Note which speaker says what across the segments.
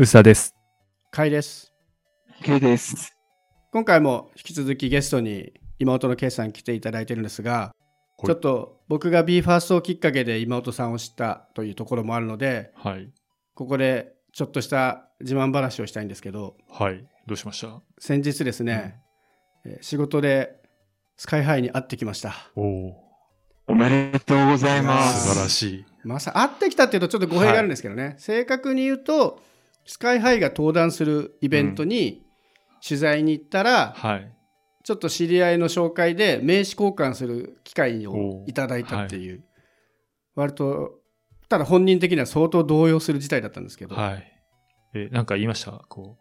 Speaker 1: 薄田です。
Speaker 2: かいです。
Speaker 3: K です。
Speaker 2: 今回も引き続きゲストに妹の K さん来ていただいてるんですが、
Speaker 1: い
Speaker 2: ちょっと僕が BE:FIRST をきっかけで妹さんを知ったというところもあるので、
Speaker 1: はい。
Speaker 2: ここでちょっとした自慢話をしたいんですけど、
Speaker 1: はい。どうしました？
Speaker 2: 先日ですね、えー仕事でスカイハイに会ってきました。
Speaker 1: おお
Speaker 3: おめでとうございま
Speaker 1: ー、
Speaker 3: す。
Speaker 1: 素晴らしい。
Speaker 2: まさ会ってきたっていうとちょっと語弊があるんですけどね、正確に言うと、スカイハイが登壇するイベントに取材に行ったら、
Speaker 1: はい。
Speaker 2: ちょっと知り合いの紹介で名刺交換する機会をいただいたっていう、割と、ただ本人的には相当動揺する事態だったんですけど、
Speaker 1: はい。え、なんか言いました？こ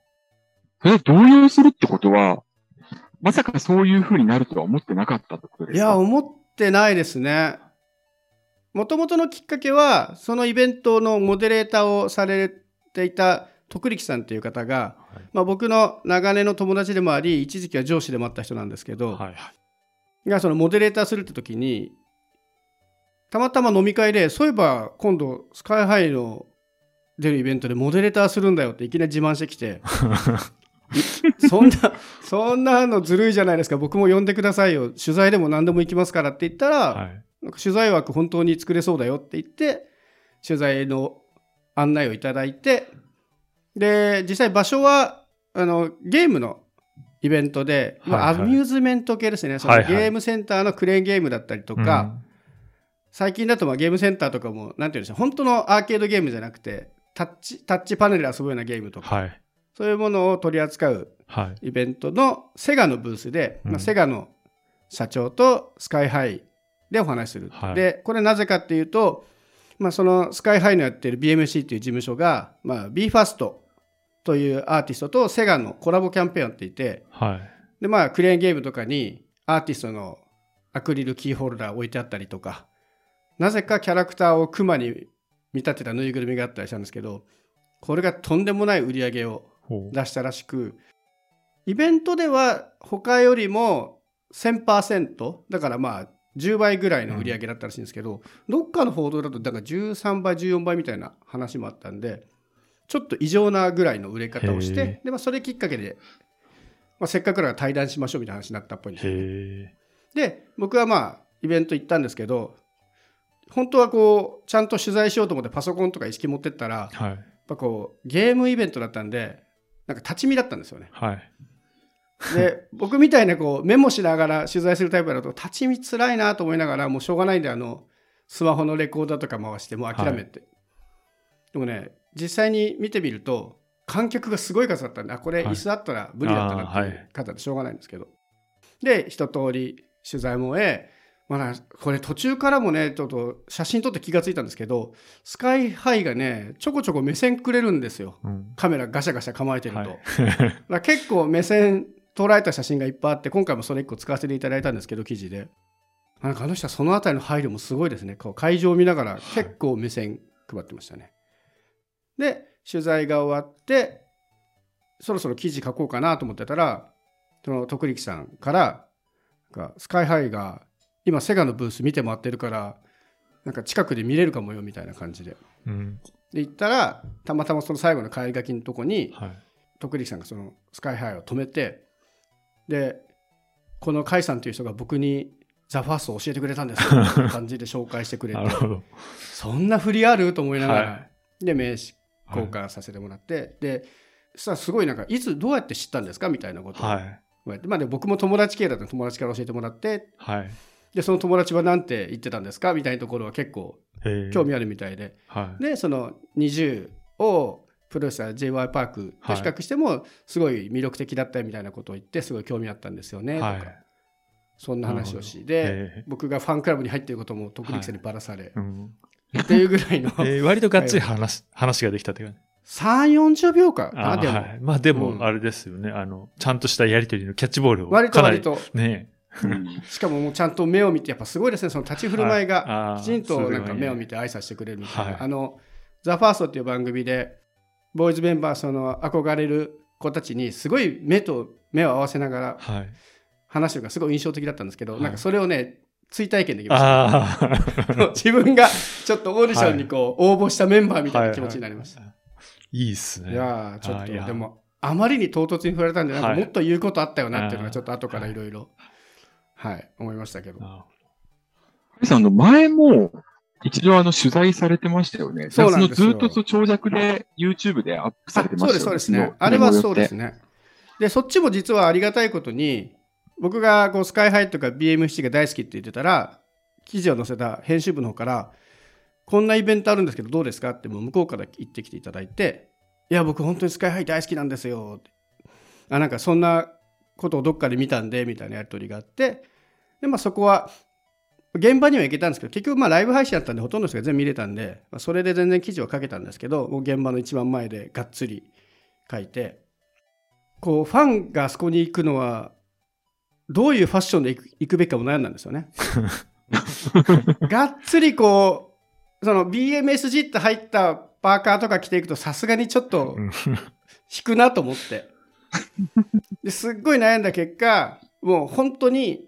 Speaker 3: え、動揺するってことは、まさかそういう風になるとは思ってなかったってことですか？
Speaker 2: いや、思ってないですね。もともとのきっかけは、そのイベントのモデレーターをされていた徳力さんという方が、
Speaker 1: はい
Speaker 2: まあ、僕の長年の友達でもあり、一時期は上司でもあった人なんですけど、
Speaker 1: はいはい。
Speaker 2: がそのモデレーターするって時にたまたま飲み会でそういえば今度スカイハイの出るイベントでモデレーターするんだよっていきなり自慢してきて そんなそんなのずるいじゃないですか僕も呼んでくださいよ取材でも何でも行きますからって言ったら、
Speaker 1: はい。
Speaker 2: なんか取材枠本当に作れそうだよって言って取材の案内をいただいてで実際場所はあのゲームのイベントで、まあ
Speaker 1: はいはい。
Speaker 2: アミューズメント系ですね。その
Speaker 1: はいはい。
Speaker 2: ゲームセンターのクレーンゲームだったりとか、最近だとまあゲームセンターとかもなんていうんでしょう本当のアーケードゲームじゃなくてタッチタッチパネルで遊ぶようなゲームとか、
Speaker 1: はい。
Speaker 2: そういうものを取り扱う
Speaker 1: はい。
Speaker 2: イベントのセガのブースで、
Speaker 1: うん。
Speaker 2: まあ、セガの社長とスカイハイでお話しする、
Speaker 1: はい。
Speaker 2: でこれなぜかっていうと、まあ、そのスカイハイのやってる BMC という事務所が、まあ、BE:FIRST というアーティストとセガのコラボキャンペーンをやっていて
Speaker 1: はい。
Speaker 2: で、まあ、クレーンゲームとかにアーティストのアクリルキーホルダー置いてあったりとかなぜかキャラクターをクマに見立てたぬいぐるみがあったりしたんですけどこれがとんでもない売り上げを出したらしくイベントでは他よりも1000%だからまあ10倍ぐらいの売り上げだったらしいんですけど、どっかの報道だとだから13倍14倍みたいな話もあったんでちょっと異常なぐらいの売れ方をし
Speaker 1: へ
Speaker 2: てで、まあ、それきっかけで、まあ、せっかくだから対談しましょうみたいな話になったっぽいんですよね
Speaker 1: へ
Speaker 2: で僕はまあイベント行ったんですけど本当はこうちゃんと取材しようと思ってパソコンとか意識持ってったら
Speaker 1: え。はい。
Speaker 2: やっぱこうゲームイベントだったんでなんか立ち見だったんですよね。
Speaker 1: はい。
Speaker 2: で 僕みたいなこうメモしながら取材するタイプだと立ち見つらいなと思いながらもうしょうがないんであのスマホのレコーダーとか回してもう諦めて、でもね実際に見てみると観客がすごい数だったんであこれ
Speaker 1: はい。
Speaker 2: 椅子あったら無理だったなっていう方でしょうがないんですけど、で一通り取材も終えまだこれ途中からもねちょっと写真撮って気がついたんですけどスカイハイがねちょこちょこ目線くれるんですよ。
Speaker 1: うん。
Speaker 2: カメラガシャガシャ構えてると。
Speaker 1: はい。
Speaker 2: 結構目線捉えた写真がいっぱいあって今回もそれ1個使わせていただいたんですけど記事で。なんかあの人はその辺りの配慮もすごいですね。こう会場を見ながら結構目線配ってましたね、で取材が終わってそろそろ記事書こうかなと思ってたらその徳力さんからなんかスカイハイが今セガのブース見て回ってるからなんか近くで見れるかもよみたいな感じで
Speaker 1: うん。
Speaker 2: で行ったらたまたまその最後の帰り書きのとこに
Speaker 1: はい。
Speaker 2: 徳力さんがそのスカイハイを止めてでこの甲斐さんという人が僕に「ザ・ファーストを教えてくれたんですよ」みたいな感じで紹介してくれて。そんな振りある？と思いながら、
Speaker 1: は
Speaker 2: で名刺交換させてもらって、でそしたらすごいなんかいつどうやって知ったんですかみたいなことを言
Speaker 1: はい。
Speaker 2: まあ、で僕も友達系だったら友達から教えてもらって
Speaker 1: はい。
Speaker 2: でその友達は何て言ってたんですかみたいなところは結構。興味あるみたいで、
Speaker 1: はい。
Speaker 2: でその20をプロレスラー j y パークと比較してもすごい魅力的だったみたいなことを言ってすごい興味あったんですよねとか、
Speaker 1: はい。
Speaker 2: そんな話をし
Speaker 1: へ
Speaker 2: で
Speaker 1: え。
Speaker 2: 僕がファンクラブに入っていることも徳力さんにばらされ、
Speaker 1: うん。
Speaker 2: っていうぐらいの。
Speaker 1: えー割とがっつり話、話ができたって感じ。
Speaker 2: 3 4 0秒かなでも、
Speaker 1: はい。まあで
Speaker 2: うん。
Speaker 1: も、あれですよね。あの、ちゃんとしたやりとりのキャッチボールを。
Speaker 2: 割と割と。
Speaker 1: ね。
Speaker 3: うん。
Speaker 2: しかももうちゃんと目を見てやっぱすごいですね。その立ち振る舞いがきちんとなんか目を見て挨拶してくれるみたいな、
Speaker 1: はい。
Speaker 2: あの「ザ・ファーストっていう番組でボーイズメンバーその憧れる子たちにすごい目と目を合わせながら
Speaker 1: はい。
Speaker 2: 話してるのがすごい印象的だったんですけど、
Speaker 1: はい。
Speaker 2: なんかそれをね追体験できました。自分がちょっとオーディションにこう応募したメンバーみたいな気持ちになりました、
Speaker 1: いいっすね。
Speaker 2: いやーちょっとでもあまりに唐突に振られたんでなんか
Speaker 1: はい。
Speaker 2: もっと言うことあったよなっていうのがちょっと後からいろいろはい思いましたけど。
Speaker 3: さん、あの、前も、一度あの、取材されてましたよね。
Speaker 2: そうなんですよ。
Speaker 3: そのずっとそう長尺で YouTube でアップされてましたよね。
Speaker 2: そうですそうですね。あれはそうです
Speaker 3: ね。
Speaker 2: ねでそっちも実はありがたいことに僕がこうスカイハイとか BMC が大好きって言ってたら記事を載せた編集部の方からこんなイベントあるんですけどどうですか？ってもう向こうから言ってきていただいていや僕本当にスカイハイ大好きなんですよ。ってあなんかそんなことをどっかで見たんでみたいなやり取りがあってでまあそこは現場には行けたんですけど結局まあライブ配信だったんでほとんどの人が全部見れたんで、まあ、それで全然記事を書けたんですけどもう現場の一番前でがっつり書いてこうファンがあそこに行くのはどういうファッションで行く行くべきかも悩んだんですよね。がっつりこうその BMSG って入ったパーカーとか着ていくとさすがにちょっと
Speaker 1: うん
Speaker 2: 引くなと思ってですっごい悩んだ結果もう本当に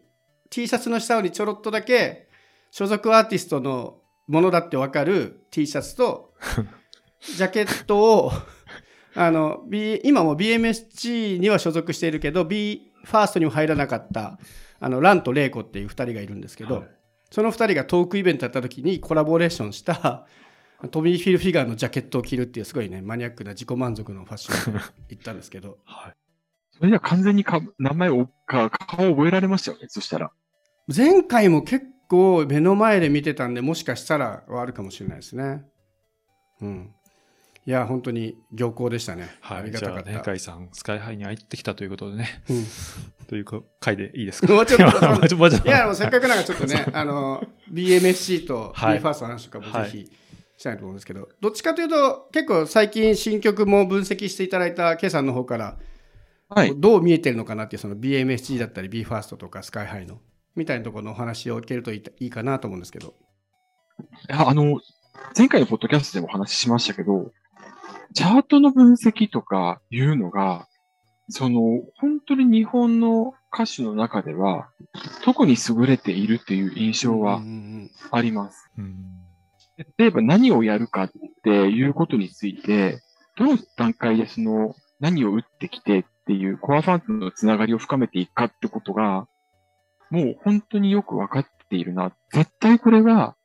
Speaker 2: T シャツの下にちょろっとだけ所属アーティストのものだってわかる T シャツとジャケットをあの、B、今も BMSG には所属しているけど B ファーストにも入らなかったあのランとレイコっていう2人がいるんですけど、
Speaker 1: はい
Speaker 2: その2人がトークイベントやった時にコラボレーションした トミー・フィルフィガーのジャケットを着るっていうすごいねマニアックな自己満足のファッションで行ったんですけど
Speaker 1: はい。
Speaker 3: それじゃ完全にか名前をか、顔を覚えられましたよね。そしたら。
Speaker 2: 前回も結構目の前で見てたんでもしかしたらはあるかもしれないですねうんいや本当に良好でしたね、あ
Speaker 1: はい。
Speaker 2: りがたかった、
Speaker 1: じゃあね、カイさん、スカイハイに入ってきたということでね、
Speaker 2: うん。
Speaker 1: という回でいいですか？
Speaker 2: もうちょっと。
Speaker 1: もうちょもうちょっと。
Speaker 2: いや、もうせっかくなんかちょっとね、あの、BMSC と
Speaker 1: はい。
Speaker 2: BE:FIRST の話とかもぜひしたいと思うんですけど、どっちかというと、結構最近新曲も分析していただいた K さんの方から、
Speaker 3: はい。
Speaker 2: どう見えてるのかなっていう、その BMSG だったり BE:FIRST とか SKYHI の、みたいなところのお話を受けるといいいいかなと思うんですけど。
Speaker 3: いやあの、前回のポッドキャストでもお話ししましたけど、チャートの分析とかいうのが、その、本当に日本の歌手の中では、特に優れているっていう印象
Speaker 2: うん
Speaker 3: はあります。
Speaker 1: うん
Speaker 3: 例えば何をやるかっていうことについて、どの段階でその何を打ってきてっていうコアファンとのつながりを深めていくかってことが、もう本当によくわかっているな。絶対これが、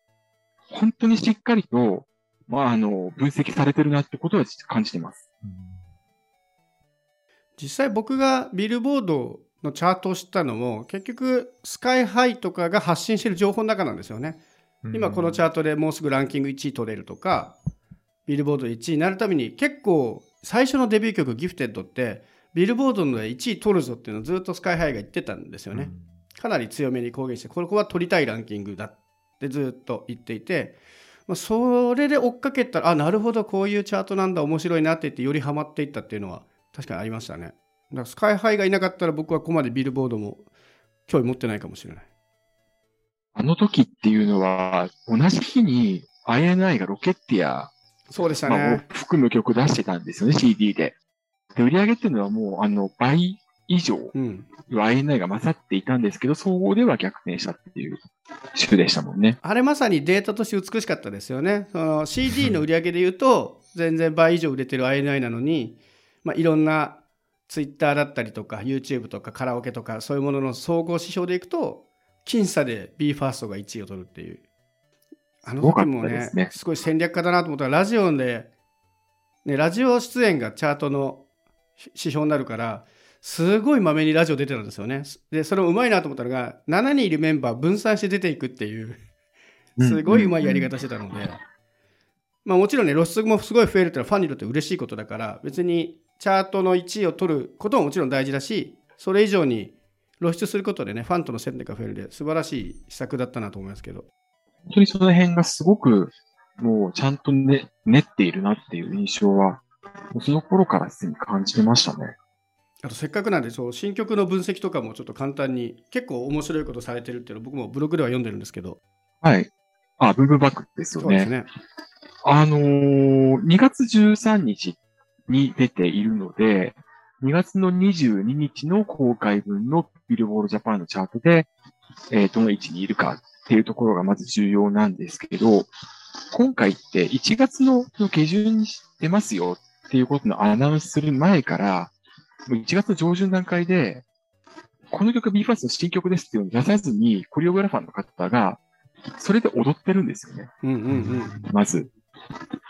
Speaker 3: 本当にしっかりと、まあ、あの、分析されてるなってことは感じてます。
Speaker 2: 実際僕がビルボードのチャートを知ったのも、結局、SKYHI とかが発信している情報の中なんですよね。今このチャートでもうすぐランキング1位取れるとか、ビルボード1位になるために結構最初のデビュー曲ギフテッドってビルボードの1位取るぞっていうのをずっとスカイハイが言ってたんですよね。かなり強めに公言して、ここは取りたいランキングだってずっと言っていて、まあ、それで追っかけたら、あ、なるほど、こういうチャートなんだ、面白いなって言ってよりハマっていったっていうのは確かにありましたね。だからスカイハイがいなかったら僕はここまでビルボードも興味持ってないかもしれない。
Speaker 3: あの時っていうのは、同じ日に INI がロケッティア、
Speaker 2: そうでした
Speaker 3: まあ。含む曲出してたんですよね、CD で。で、売り上げっていうのはもう、あの、倍以上、
Speaker 2: うん。
Speaker 3: INI が勝っていたんですけど、総合では逆転したっていう週でしたもんね。
Speaker 2: あれまさにデータとして美しかったですよね。その CD の売り上げで言うと、全然倍以上売れてる INI なのに、まあ、いろんな Twitter だったりとか YouTube とかカラオケとかそういうものの総合指標でいくと、僅差で BE:FIRST が1位を取るっていう。あの時もね
Speaker 3: すね
Speaker 2: すごい戦略家だなと思ったら、ラジオで、ね、ラジオ出演がチャートの指標になるから、すごいまめにラジオ出てたんですよね。で、それもうまいなと思ったのが、7人いるメンバー分散して出ていくっていう。すごいうまいやり方してたので、まあもちろんね、露出もすごい増えるっていうのはファンにとって嬉しいことだから、別にチャートの1位を取ることももちろん大事だし、それ以上に露出することでね、ファンとの戦略が増えるんで、素晴らしい施策だったなと思いますけど。
Speaker 3: 本当にその辺がすごく、もうちゃんとね、練っているなっていう印象は、その頃からすでに感じてましたね。
Speaker 2: あとせっかくなんで、そう、新曲の分析とかもちょっと簡単に、結構面白いことされてるっていうのを僕もブログでは読んでるんですけど、
Speaker 3: はい。あ、ブーブーバックですよね。
Speaker 2: そうですね。
Speaker 3: あのー、2月13日に出ているので、2月の22日の公開分のビルボードジャパンのチャートで、えーどの位置にいるかっていうところがまず重要なんですけど、今回って1月の下旬に出ますよっていうことのアナウンスする前から、1月の上旬段階で、この曲 BE:FIRST の新曲ですっていうのを出さずに、コリオグラファーの方が、それで踊ってるんですよね。
Speaker 2: うんうんうん。
Speaker 3: まず。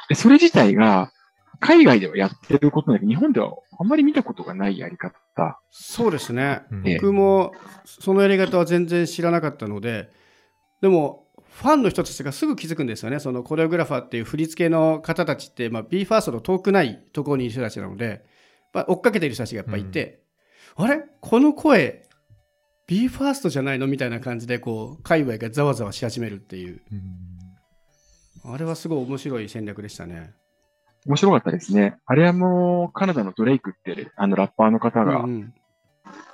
Speaker 3: で、それ自体が、海外ではやってることだけど、日本ではあんまり見たことがないやり方。
Speaker 2: そうですね。僕もそのやり方は全然知らなかったので、でも、ファンの人たちがすぐ気づくんですよね。そのコレオグラファーっていう振り付けの方たちって、まあ、BE:FIRST の遠くないところにいる人たちなので、まあ、追っかけている人たちがやっぱいて、あれ？この声、BE:FIRST じゃないの？みたいな感じで、こう、界隈がざわざわし始めるっていう。
Speaker 1: うん
Speaker 2: あれはすごい面白い戦略でしたね。
Speaker 3: 面白かったですね。あれはもう、カナダのドレイクって、あのラッパーの方が
Speaker 2: う、ん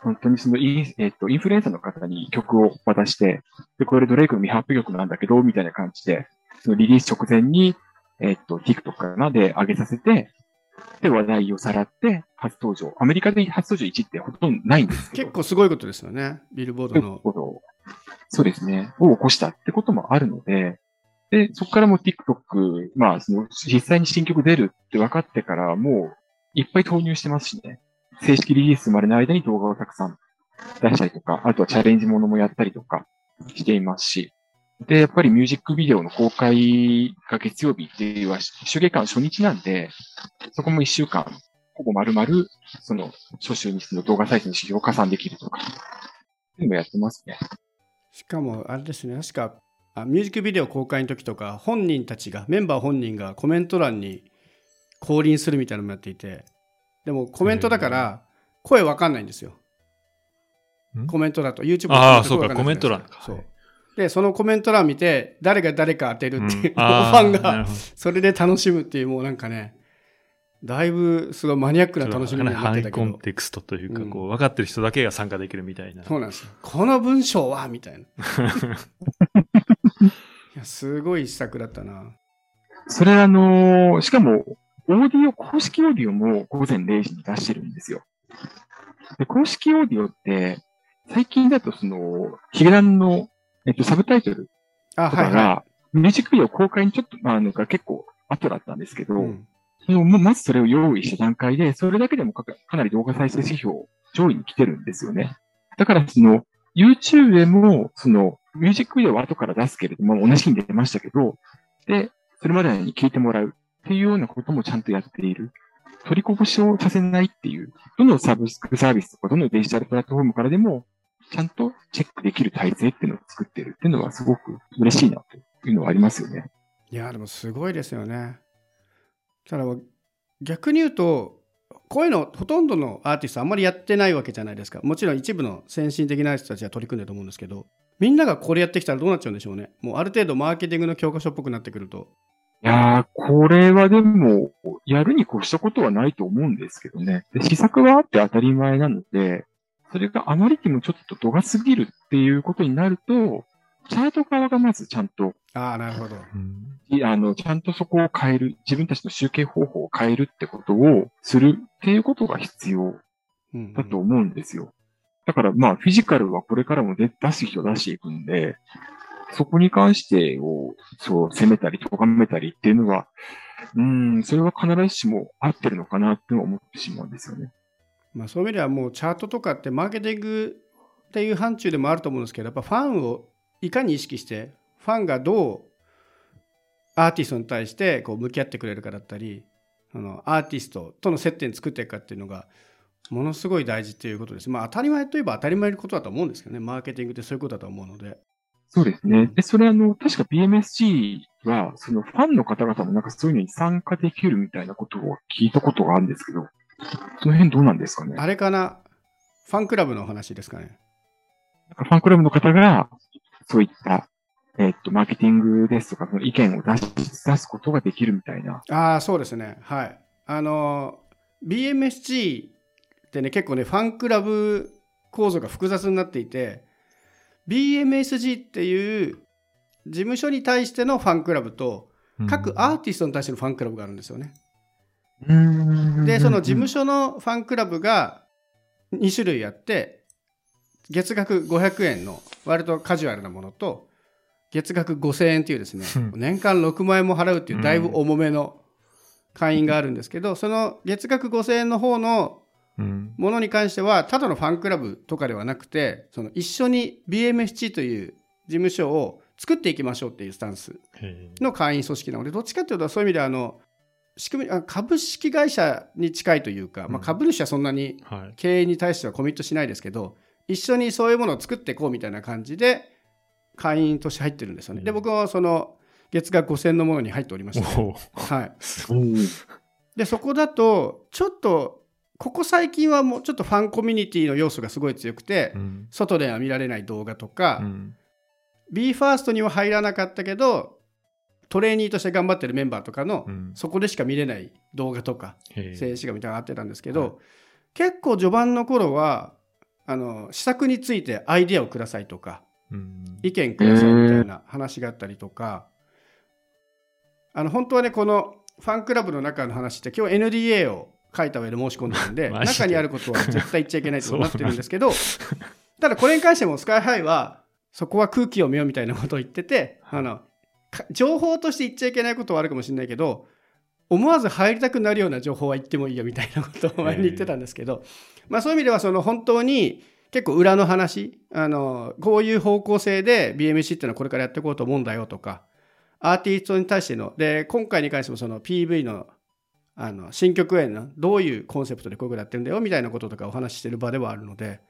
Speaker 3: 本当にそのイン、えっと、インフルエンサーの方に曲を渡して、で、これドレイクの未発表曲なんだけど、みたいな感じで、そのリリース直前に、えっと、TikTok かなで上げさせて、で、話題をさらって、初登場。アメリカで初登場1ってほとんどないんです。
Speaker 2: 結構すごいことですよね。ビルボード
Speaker 3: 結
Speaker 2: の。
Speaker 3: 構、そうですね、を起こしたってこともあるので、で、そこからもう TikTok、まあ、その、実際に新曲出るって分かってから、もう、いっぱい投入してますしね。正式リリースまでの間に動画をたくさん出したりとか、あとはチャレンジものもやったりとかしていますし。で、やっぱりミュージックビデオの公開が月曜日っていうのは、手芸館初日なんで、そこも一週間、ほぼ丸々、その、初週にその動画サイトに指標を加算できるとか、っていうのもやってますね。
Speaker 2: しかもあれですね確かあミュージックビデオ公開の時とか本人たちがメンバー本人がコメント欄に降臨するみたいなのもやっていてでもコメントだから声わかんないんですよ。
Speaker 1: ん？
Speaker 2: コメントだと YouTube
Speaker 1: ああ、
Speaker 2: だと
Speaker 1: そうか、コメント欄か。
Speaker 2: そうでそのコメント欄見て誰が誰か当てるっていう、
Speaker 1: うん
Speaker 2: フ
Speaker 1: あ
Speaker 2: ァンがそれで楽しむっていうもうなんかねだいぶすごいマニアックな楽しみになってたけど
Speaker 1: コンテクストというか、
Speaker 2: うん
Speaker 1: こう、分かってる人だけが参加できるみたいな。
Speaker 2: そうなんですよ。この文章はみたいな。いや、すごい一作だったな。
Speaker 3: それあのーしかも、オーディオ、公式オーディオも午前0時に出してるんですよ。で、公式オーディオって、最近だとその、ヒゲダンの、えっと、サブタイトル
Speaker 2: あ、
Speaker 3: とか
Speaker 2: はいは
Speaker 3: が、ミュージックビデオ公開にちょっと、まあ、なんか結構後だったんですけど、
Speaker 2: い。うん
Speaker 3: そのままずそれを用意した段階で、それだけでもかかなり動画再生指標上位に来てるんですよね。だからその、YouTube でも、その、ミュージックビデオは後から出すけれども、同じ日に出ましたけど、で、それまでに聞いてもらうっていうようなこともちゃんとやっている。取りこぼしをさせないっていう、どのサブスクサービスとか、どのデジタルプラットフォームからでも、ちゃんとチェックできる体制っていうのを作ってるっていうのはすごく嬉しいなというのはありますよね。
Speaker 2: いや、でもすごいですよね。ただ、逆に言うと、こういうのほとんどのアーティストあんまりやってないわけじゃないですか。もちろん一部の先進的な人たちは取り組んでると思うんですけど、みんながこれやってきたらどうなっちゃうんでしょうね。もうある程度マーケティングの教科書っぽくなってくると。
Speaker 3: いやー、これはでも、やるに越したことはないと思うんですけどね。で試作があって当たり前なので、それがあまりにもちょっと度が過ぎるっていうことになると、チャート側がまずちゃんと、
Speaker 2: ああ、なるほど。
Speaker 1: うん
Speaker 3: いあの、ちゃんとそこを変える、自分たちの集計方法を変えるってことをするっていうことが必要
Speaker 2: うん
Speaker 3: だと思うんですよ。だからまあ、フィジカルはこれからも出出す人出していくんで、そこに関してを、そう、攻めたり、咎めたりっていうのは、うん、それは必ずしも合ってるのかなって思ってしまうんですよね。
Speaker 2: まあ、そういう意味ではもうチャートとかってマーケティングっていう範疇でもあると思うんですけどやっぱファンをいかに意識してファンがどうアーティストに対してこう向き合ってくれるかだったりあのアーティストとの接点作っていくかっていうのがものすごい大事っていうことです。まあ当たり前といえば当たり前のことだと思うんですけどねマーケティングってそういうことだと思うので。
Speaker 3: そうですね。で、それあの、確か BMSG は、そのファンの方々もなんかそういうのに参加できるみたいなことを聞いたことがあるんですけど、その辺どうなんですかね？
Speaker 2: あれかな？ファンクラブの話ですかね？
Speaker 3: なんかファンクラブの方が、そういった、えっと、マーケティングですとか、その意見を出し、出すことができるみたいな。
Speaker 2: ああ、そうですね。はい。あの、BMSG ってね、結構ね、ファンクラブ構造が複雑になっていて、BMSG っていう事務所に対してのファンクラブと、各アーティストに対してのファンクラブがあるんですよね。で、その事務所のファンクラブが2種類あって、月額500円の割とカジュアルなものと、月額5000円っていうですね
Speaker 1: うん。
Speaker 2: 年間6万円も払うっていうだいぶ重めの会員があるんですけど、その月額5000円の方の
Speaker 1: うん。
Speaker 2: ものに関してはただのファンクラブとかではなくてその一緒に BMSG という事務所を作っていきましょうっていうスタンス
Speaker 1: へ
Speaker 2: の会員組織なのでどっちかというとそういう意味ではあの仕組みあ株式会社に近いというか、まあ、
Speaker 1: うん
Speaker 2: 株主はそんなに。経営に対してはコミットしないですけど一緒にそういうものを作っていこうみたいな感じで会員として入ってるんですよね。で
Speaker 1: うん
Speaker 2: 僕はその月額5000のものに入っておりまして。はい、
Speaker 3: うん。
Speaker 2: でそこだとちょっとここ最近はもうちょっとファンコミュニティの要素がすごい強くて、
Speaker 1: うん。
Speaker 2: 外では見られない動画とか、
Speaker 1: うん
Speaker 2: BE:FIRST には入らなかったけどトレーニーとして頑張ってるメンバーとかの、
Speaker 1: うん。
Speaker 2: そこでしか見れない動画とか静止画みたいなのがあってたんですけど、
Speaker 1: はい
Speaker 2: 結構序盤の頃はあの施策についてアイデアをくださいとか
Speaker 1: うん。
Speaker 2: 意見くださいみたいな話があったりとか、あの本当はねこのファンクラブの中の話って今日 NDA を書いた上で申し込んでるんで 中にあることは絶対言っちゃいけないとなってるんですけどただこれに関してもスカイハイはそこは空気を見ようみたいなことを言っててあのか情報として言っちゃいけないことはあるかもしれないけど思わず入りたくなるような情報は言ってもいいよみたいなことを前に言ってたんですけど、まあ、そういう意味ではその本当に結構裏の話あのこういう方向性で BMC っていうのはこれからやっていこうと思うんだよとかアーティストに対してので今回に関してもその PV のあの新曲へのどういうコンセプトでこういうことやってるんだよみたいなこととかお話ししてる場ではあるので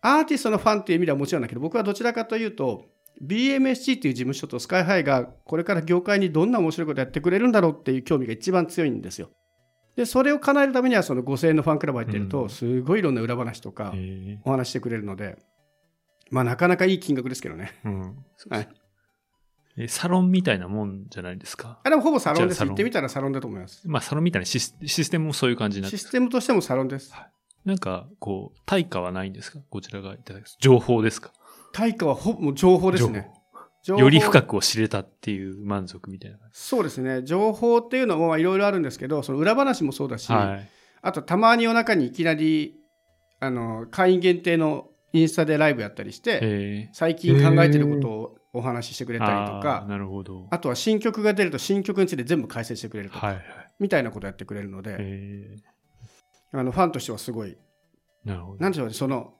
Speaker 2: アーティストのファンっていう意味ではもちろんだけど僕はどちらかというと BMSG っていう事務所とスカイハイがこれから業界にどんな面白いことやってくれるんだろうっていう興味が一番強いんですよ。でそれを叶えるためにはその5000円のファンクラブ入ってると
Speaker 1: うん
Speaker 2: すごいいろんな裏話とかお話してくれるのでまあなかなかいい金額ですけどね。
Speaker 1: うん。
Speaker 2: はい
Speaker 1: えサロンみたいなもんじゃないですか？
Speaker 2: あでもほぼサロンです。行ってみたらサロンだと思います。
Speaker 1: まあ、サロンみたいなシスシステムもそういう感じになって
Speaker 2: システムとしてもサロンです。
Speaker 1: なんか、こう、対価はないんですか？こちらがいただく。情報ですか？
Speaker 2: 対価はほぼ情報ですね。
Speaker 1: より深くを知れたっていう満足みたいな感
Speaker 2: そうですね。情報っていうのもまあいろいろあるんですけど、その裏話もそうだし、
Speaker 1: じ。はい。
Speaker 2: あとたまに夜中にいきなりあの会員限定のインスタでライブやったりして、
Speaker 1: え
Speaker 2: 最近考えてることをお話ししてくれ
Speaker 1: ー、
Speaker 2: たりとか、
Speaker 1: なるほど。
Speaker 2: あとは新曲が出ると新曲について全部解説してくれるとか、
Speaker 1: はいはい。
Speaker 2: みたいなことやってくれるので、
Speaker 1: え
Speaker 2: あのファンとしてはすごい、
Speaker 1: ー、なるほど。
Speaker 2: なんでしょうね、その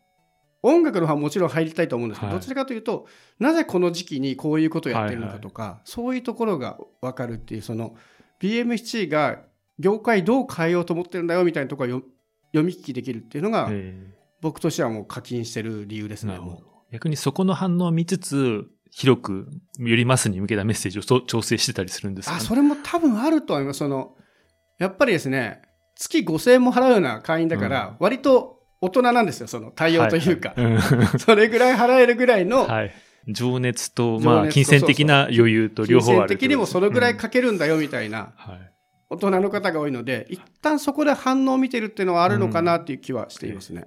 Speaker 2: 音楽のファンももちろん入りたいと思うんですけど、
Speaker 1: はい。
Speaker 2: どちらかというと、なぜこの時期にこういうことをやってるのかとか、そういうところが分かるっていう、その BMC が業界どう変えようと思ってるんだよみたいなところがよ読み聞きできるっていうのが、
Speaker 1: え。
Speaker 2: 僕としてはもう課金してる理由です
Speaker 1: ー、
Speaker 2: ね。
Speaker 1: 逆にそこの反応を見つつ、広く、よりマスに向けたメッセージを調整してたりするんですか、
Speaker 2: あ、
Speaker 1: ね、
Speaker 2: それも多分あると思います。そのやっぱりですね、月5000円も払うような会員だから、割と大人なんですよ、その対応というか。
Speaker 1: はいはい
Speaker 2: それぐらい払えるぐらいの、
Speaker 1: うんはい。情熱と、まあ、金銭的な余裕と両方ある
Speaker 2: 金銭的にもそのぐらい
Speaker 1: うん
Speaker 2: かけるんだよみたいな
Speaker 1: はい。
Speaker 2: 大人の方が多いので、一旦そこで反応を見てるっていうのはあるのかなっていう気はしていますね。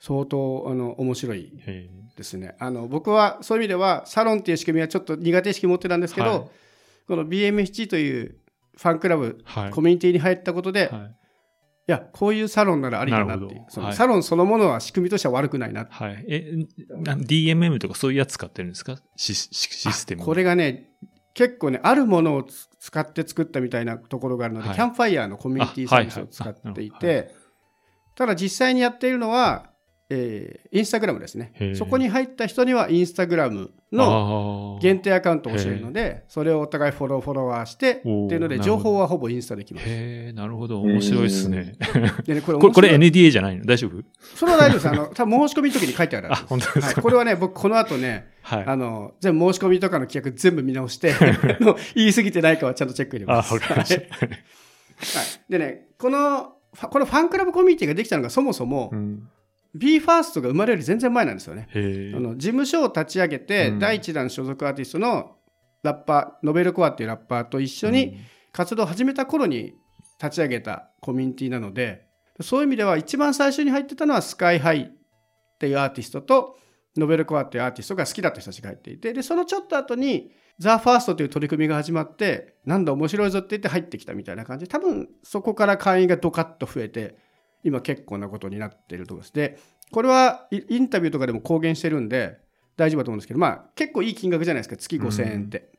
Speaker 2: 相当あの面白い
Speaker 1: え
Speaker 2: ですね。あの僕はそういう意味ではサロンっていう仕組みはちょっと苦手意識持ってたんですけど、
Speaker 1: はい
Speaker 2: この BMHG というファンクラブ。コミュニティに入ったことで。やこういうサロンならありかなっていう。そのサロンそのものは仕組みとしては悪くないな
Speaker 1: はい。え、な DMM とかそういうやつ使ってるんですか？シスシシステム。
Speaker 2: これがね結構ねあるものをつ使って作ったみたいなところがあるので、
Speaker 1: はい。
Speaker 2: キャンファイヤーのコミュニティサービスを使っていて、ただ実際にやっているのは、えーインスタグラムですね。そこに入った人にはインスタグラムの
Speaker 1: の
Speaker 2: 限定アカウントを教えるのでそれをお互いフォローフォロワーしてっていうので情報はほぼインスタできます。
Speaker 1: なるほど。面白いですね。
Speaker 2: でねこれ
Speaker 1: これ、NDA じゃないの？大丈夫？
Speaker 2: それは大丈夫です。あの多分申し込みの時に書いてある
Speaker 1: あ、本当です
Speaker 2: はい、
Speaker 1: か、
Speaker 2: これはね僕この後ね
Speaker 1: はい。
Speaker 2: あの全部申し込みとかの規約全部見直して 言い過ぎてないかはちゃんとチェック入れ
Speaker 1: あ、
Speaker 2: ます。
Speaker 1: わかりました。
Speaker 2: はい。でねこのファこのファンクラブコミュニティができたのがそもそも、
Speaker 1: うん。
Speaker 2: BE:FIRST が生まれるより全然前なんですよね。あ。の事務所を立ち上げて、
Speaker 1: うん
Speaker 2: 第一弾所属アーティストのラッパーノベルコアっていうラッパーと一緒に活動を始めた頃に立ち上げたコミュニティなのでそういう意味では一番最初に入ってたのはスカイハイっていうアーティストとノベルコアっていうアーティストが好きだった人たちが入っていてでそのちょっと後にザ・ファーストという取り組みが始まってなんだ面白いぞって言って入ってきたみたいな感じで多分そこから会員がドカッと増えて今結構なことになっているところです。でこれはイインタビューとかでも公言してるんで大丈夫だと思うんですけど、まあ結構いい金額じゃないですか、月5000円って。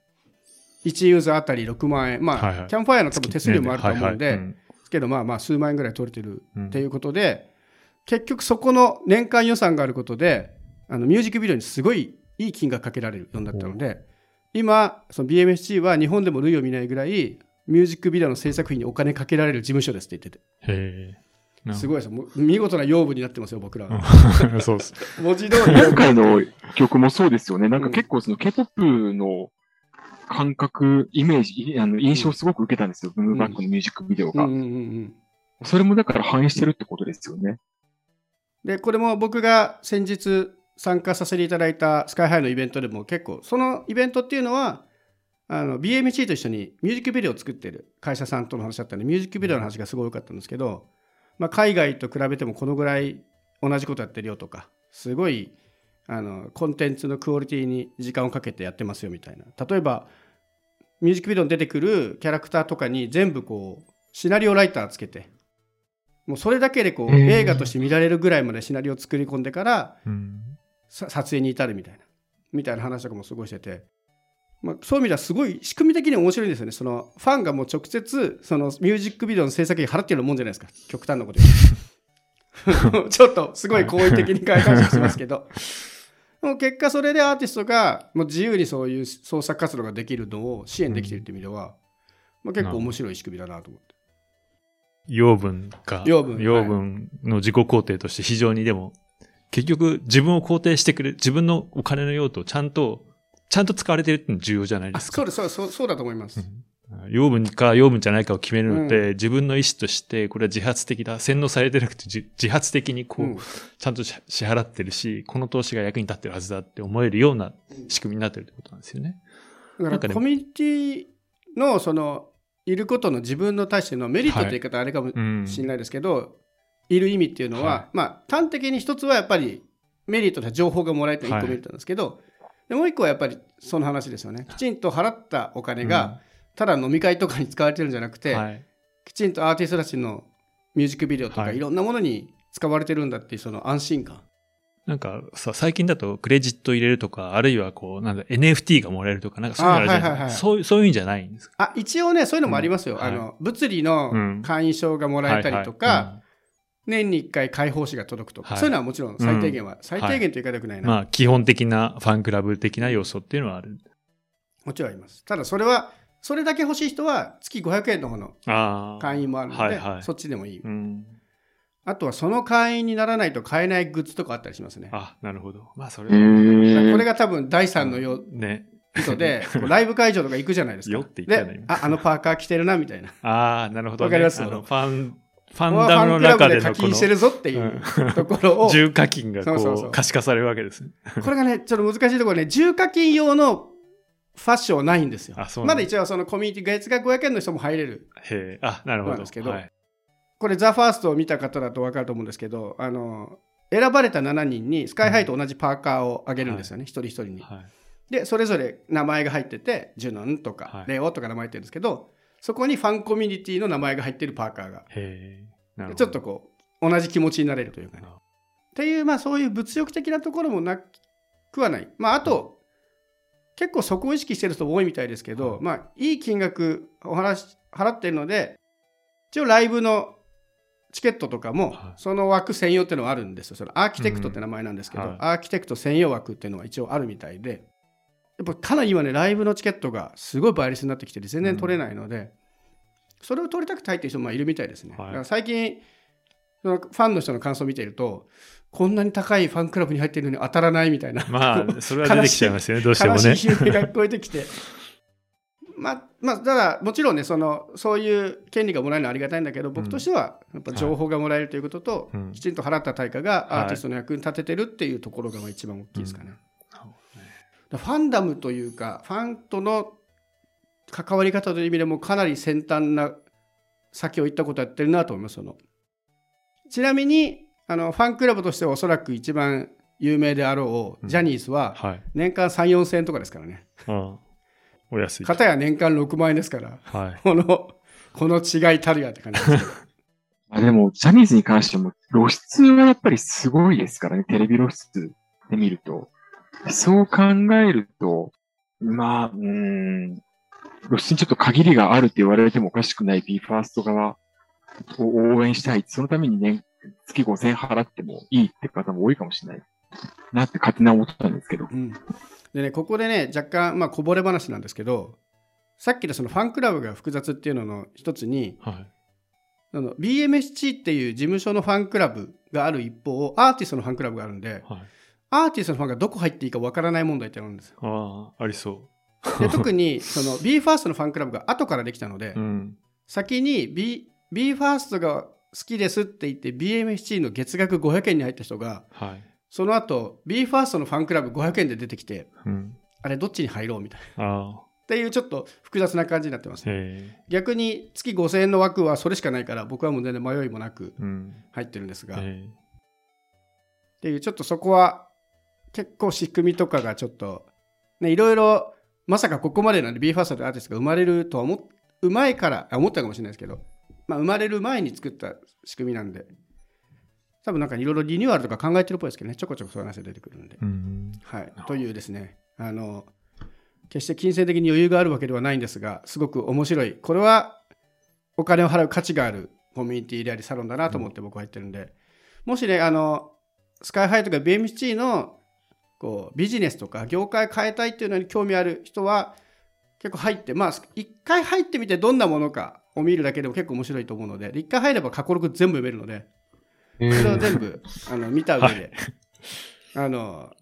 Speaker 2: 1ユーザーあたり6万円。まあ、
Speaker 1: はいはい。
Speaker 2: キャンプファイアの多分手数料もあると思うんで、
Speaker 1: はいはい
Speaker 2: ですけどまあまあ数万円ぐらい取れてる
Speaker 1: うん
Speaker 2: っていうことで、結局そこの年間予算があることで、あのミュージックビデオにすごいいい金額かけられるようになったので、今、その BMSG は日本でも類を見ないぐらい、ミュージックビデオの制作費にお金かけられる事務所ですって言ってて。すごいです見事な養分になってますよ、僕ら
Speaker 1: そうです。
Speaker 2: 文字通り。
Speaker 3: 今回の曲もそうですよね。なんか結構その K-POP の感覚、イメージ、いあの印象をすごく受けたんですよ。ブームバックのミュージックビデオが。それもだから反映してるってことですよね。
Speaker 2: で、これも僕が先日参加させていただいたスカイハイのイベントでも結構、そのイベントっていうのは、あの BMC と一緒にミュージックビデオを作ってる会社さんとの話だったんで、ミュージックビデオの話がすごい多かったんですけど、まあ、海外と比べてもこのぐらい同じことやってるよとか、すごいあのコンテンツのクオリティに時間をかけてやってますよみたいな。例えば、ミュージックビデオに出てくるキャラクターとかに全部こう、シナリオライターつけて、もうそれだけでこう、映画として見られるぐらいまでシナリオを作り込んでから撮影に至るみたいなみたいな話とかもすごいしてて、まあ、そういう意味ではすごい仕組み的に面白いんですよねそのファンがもう直接そのミュージックビデオの制作費払ってるもんじゃないですか極端なこと言うと ちょっとすごい好意的に解釈してますけどでも結果それでアーティストがもう自由にそういう創作活動ができるのを支援できてるっていう意味では、まあ、結構面白い仕組みだなと思って。
Speaker 1: 養分か。
Speaker 2: 養分
Speaker 1: 養分の自己肯定として非常にでも、結局自分を肯定してくれる、自分のお金の用途をちゃんと、ちゃんと使われてるって重要じゃないですか。
Speaker 2: あそうですそうそうそうだと思います。
Speaker 1: 養分か養分じゃないかを決めるのって、自分の意思として、これは自発的だ。洗脳されてなくて自自発的にこう、
Speaker 2: うん
Speaker 1: ちゃんと支支払ってるし、この投資が役に立ってるはずだって思えるような仕組みになってるってことなんですよね。
Speaker 2: だか
Speaker 1: らね
Speaker 2: コミュニティのそのいることの自分の対してのメリットって言い方はあれかも
Speaker 1: うん。
Speaker 2: しれないですけど、い、る意味っていうのは、
Speaker 1: はい
Speaker 2: まあ端的に一つはやっぱりメリットとして情報がもらえた一個
Speaker 1: はい
Speaker 2: メリットなんですけど、でもう一個はやっぱりその話ですよね。きちんと払ったお金が、ただ飲み会とかに使われてるんじゃなくて、
Speaker 1: はい。
Speaker 2: きちんとアーティストたちのミュージックビデオとか、
Speaker 1: はい。
Speaker 2: い、ろんなものに使われてるんだっていうその安心感。
Speaker 1: なんかさ、最近だとクレジット入れるとか、あるいはこう、なんだ、NFT がもらえるとか、なんかそういうのあるじゃない？
Speaker 2: あはいはいはい。
Speaker 1: そういう、そういうんじゃないんですか？
Speaker 2: あ一応ねそういうのもありますよ、
Speaker 1: うん
Speaker 2: あの物理の会員証がもらえたりとか、年に1回開放誌が届くとか、
Speaker 1: はい。
Speaker 2: そういうのはもちろん最低限は、最低限という言い方よくないな、
Speaker 1: うんまあ、基本的なファンクラブ的な要素っていうのはある。
Speaker 2: もちろんあります。ただそれはそれだけ欲しい人は月500円の方の。会員もあるので、
Speaker 1: はいはい。
Speaker 2: そっちでもいい、
Speaker 1: うん。
Speaker 2: あとはその会員にならないと買えないグッズとかあったりしますね。
Speaker 1: あ、なるほど。まあ、それ
Speaker 2: これが多分第3のよ
Speaker 1: ね。
Speaker 2: 意図で ライブ会場とか行くじゃないですか。
Speaker 1: よって言ったよね
Speaker 2: でああのパーカー着てるなみたいな。
Speaker 1: ああ、なるほど、ね。
Speaker 2: わかります？
Speaker 1: あの、ファン、ファ
Speaker 2: フ
Speaker 1: ンダムの中で
Speaker 2: 課
Speaker 1: のこ
Speaker 2: 金してるぞっていうところを
Speaker 1: の、重課金がこう、可視化されるわけですね。
Speaker 2: これがね、ちょっと難しいところね、重課金用のファッションはないんですよ。まだ一応そのコミュニティ月額500円の人も入れる。
Speaker 1: へえ、あ、なるほど。
Speaker 2: ですけど
Speaker 1: はい。
Speaker 2: これ、ザ・ファーストを見た方だと分かると思うんですけど、あの、選ばれた7人にスカイハイと同じパーカーをあげるんですよね、一人一人に。
Speaker 1: はい。
Speaker 2: で、それぞれ名前が入ってて、ジュノンとか、
Speaker 1: はい
Speaker 2: レオとか名前入ってるんですけど、そこにファンコミュニティの名前が入ってるパーカーが。
Speaker 1: へえ。なるほど
Speaker 2: ちょっとこう、同じ気持ちになれるというかね。
Speaker 1: あ
Speaker 2: っていう、まあそういう物欲的なところもなくはない。まああと、結構そこを意識してる人多いみたいですけど、
Speaker 1: はい
Speaker 2: まあいい金額を払ってるので、一応ライブのチケットとかも
Speaker 1: はい
Speaker 2: その枠専用っていうのはあるんですよ。そのアーキテクトって名前なんですけど、
Speaker 1: うんはい
Speaker 2: アーキテクト専用枠っていうのは一応あるみたいで、やっぱかなり今ね、ライブのチケットがすごい倍率になってきてて全然取れないので、それを取りたくて入ってる人もいるみたいですね。
Speaker 1: はい
Speaker 2: だから最近、そのファンの人の感想を見ていると、こんなに高いファンクラブに入ってるのに当たらないみたいな、
Speaker 1: まあ、それは出てきちゃいますよね、どうしても
Speaker 2: 悲
Speaker 1: ね。
Speaker 2: しい悲鳴が聞こえてきて。まあ、まあ、ただ、もちろんね、その、そういう権利がもらえるのはありがたいんだけど、僕としては、やっぱ情報がもらえるということと、
Speaker 1: うん
Speaker 2: きちんと払った対価が
Speaker 1: はい
Speaker 2: アーティストの役に立ててるっていうところがまあ一番大きいですかね。
Speaker 1: うん
Speaker 2: ファンダムというか、ファンとの関わり方という意味でもかなり先端な先を行ったことやってるなと思います。そのちなみにあのファンクラブとしてはおそらく一番有名であろう、
Speaker 1: うん
Speaker 2: ジャニーズは
Speaker 1: はい。
Speaker 2: 年間3、4千円とかですからね。
Speaker 1: うん。お安い。
Speaker 2: 片や年間6万円ですから、
Speaker 1: はい。
Speaker 2: この、この違いたるやって感じです。
Speaker 3: あでも、ジャニーズに関しても露出はやっぱりすごいですからね、テレビ露出で見ると。そう考えると、まあ、うーん、露出にちょっと限りがあるって言われてもおかしくない BE:FIRST 側を応援したい。そのために年、月5000円払ってもいいって方も多いかもしれないなって勝手に思ったんですけど。
Speaker 2: うん、でねここでね若干まあこぼれ話なんですけどさっきのそのファンクラブが複雑っていうのの一つに
Speaker 1: はい。
Speaker 2: あの BMSC っていう事務所のファンクラブがある一方アーティストのファンクラブがあるんで
Speaker 1: はい。
Speaker 2: アーティストのファンがどこ入っていいかわからない問題ってあるんですよ
Speaker 1: ああ、ありそ
Speaker 2: で特にその BE:FIRST のファンクラブが後からできたので、
Speaker 1: う。うん。
Speaker 2: 先に B BE:FIRST が好きですって言って BMSC の月額500円に入った人が
Speaker 1: はい。
Speaker 2: その後 BE:FIRST のファンクラブ500円で出てきて
Speaker 1: うん。
Speaker 2: あれどっちに入ろうみたいなっ。ていうちょっと複雑な感じになってます
Speaker 1: へえ。
Speaker 2: 逆に月5000円の枠はそれしかないから僕はもう全然迷いもなく
Speaker 1: うん。
Speaker 2: 入ってるんですが、っ
Speaker 1: え
Speaker 2: ていうちょっとそこは結構仕組みとかがちょっとねいろいろまさかここまでなんで BE:FIRST というアーティストが生まれるとは思っうまいからあ思ったかもしれないですけど、まあ、生まれる前に作った仕組みなんで多分なんかいろいろリニューアルとか考えてるっぽいですけどねちょこちょこそういう話が出てくるんで、
Speaker 1: ん。
Speaker 2: はい、というですねあの決して金銭的に余裕があるわけではないんですがすごく面白い。これはお金を払う価値があるコミュニティでありサロンだなと思って僕は言ってるんで、もしねあのスカイハイとか BMC のこうビジネスとか業界変えたいっていうのに興味ある人は結構入ってまあ一回入ってみてどんなものかを見るだけでも結構面白いと思うので一回入れば過去録全部読めるので
Speaker 3: え
Speaker 2: それを全部 あの見た上で、あの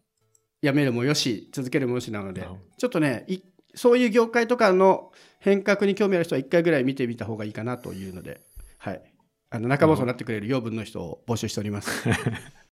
Speaker 2: やめるもよし続けるもよしなのでちょっとねいそういう業界とかの変革に興味ある人は1回ぐらい見てみた方がいいかなというので、はい、あの仲間となってくれる養分の人を募集しております。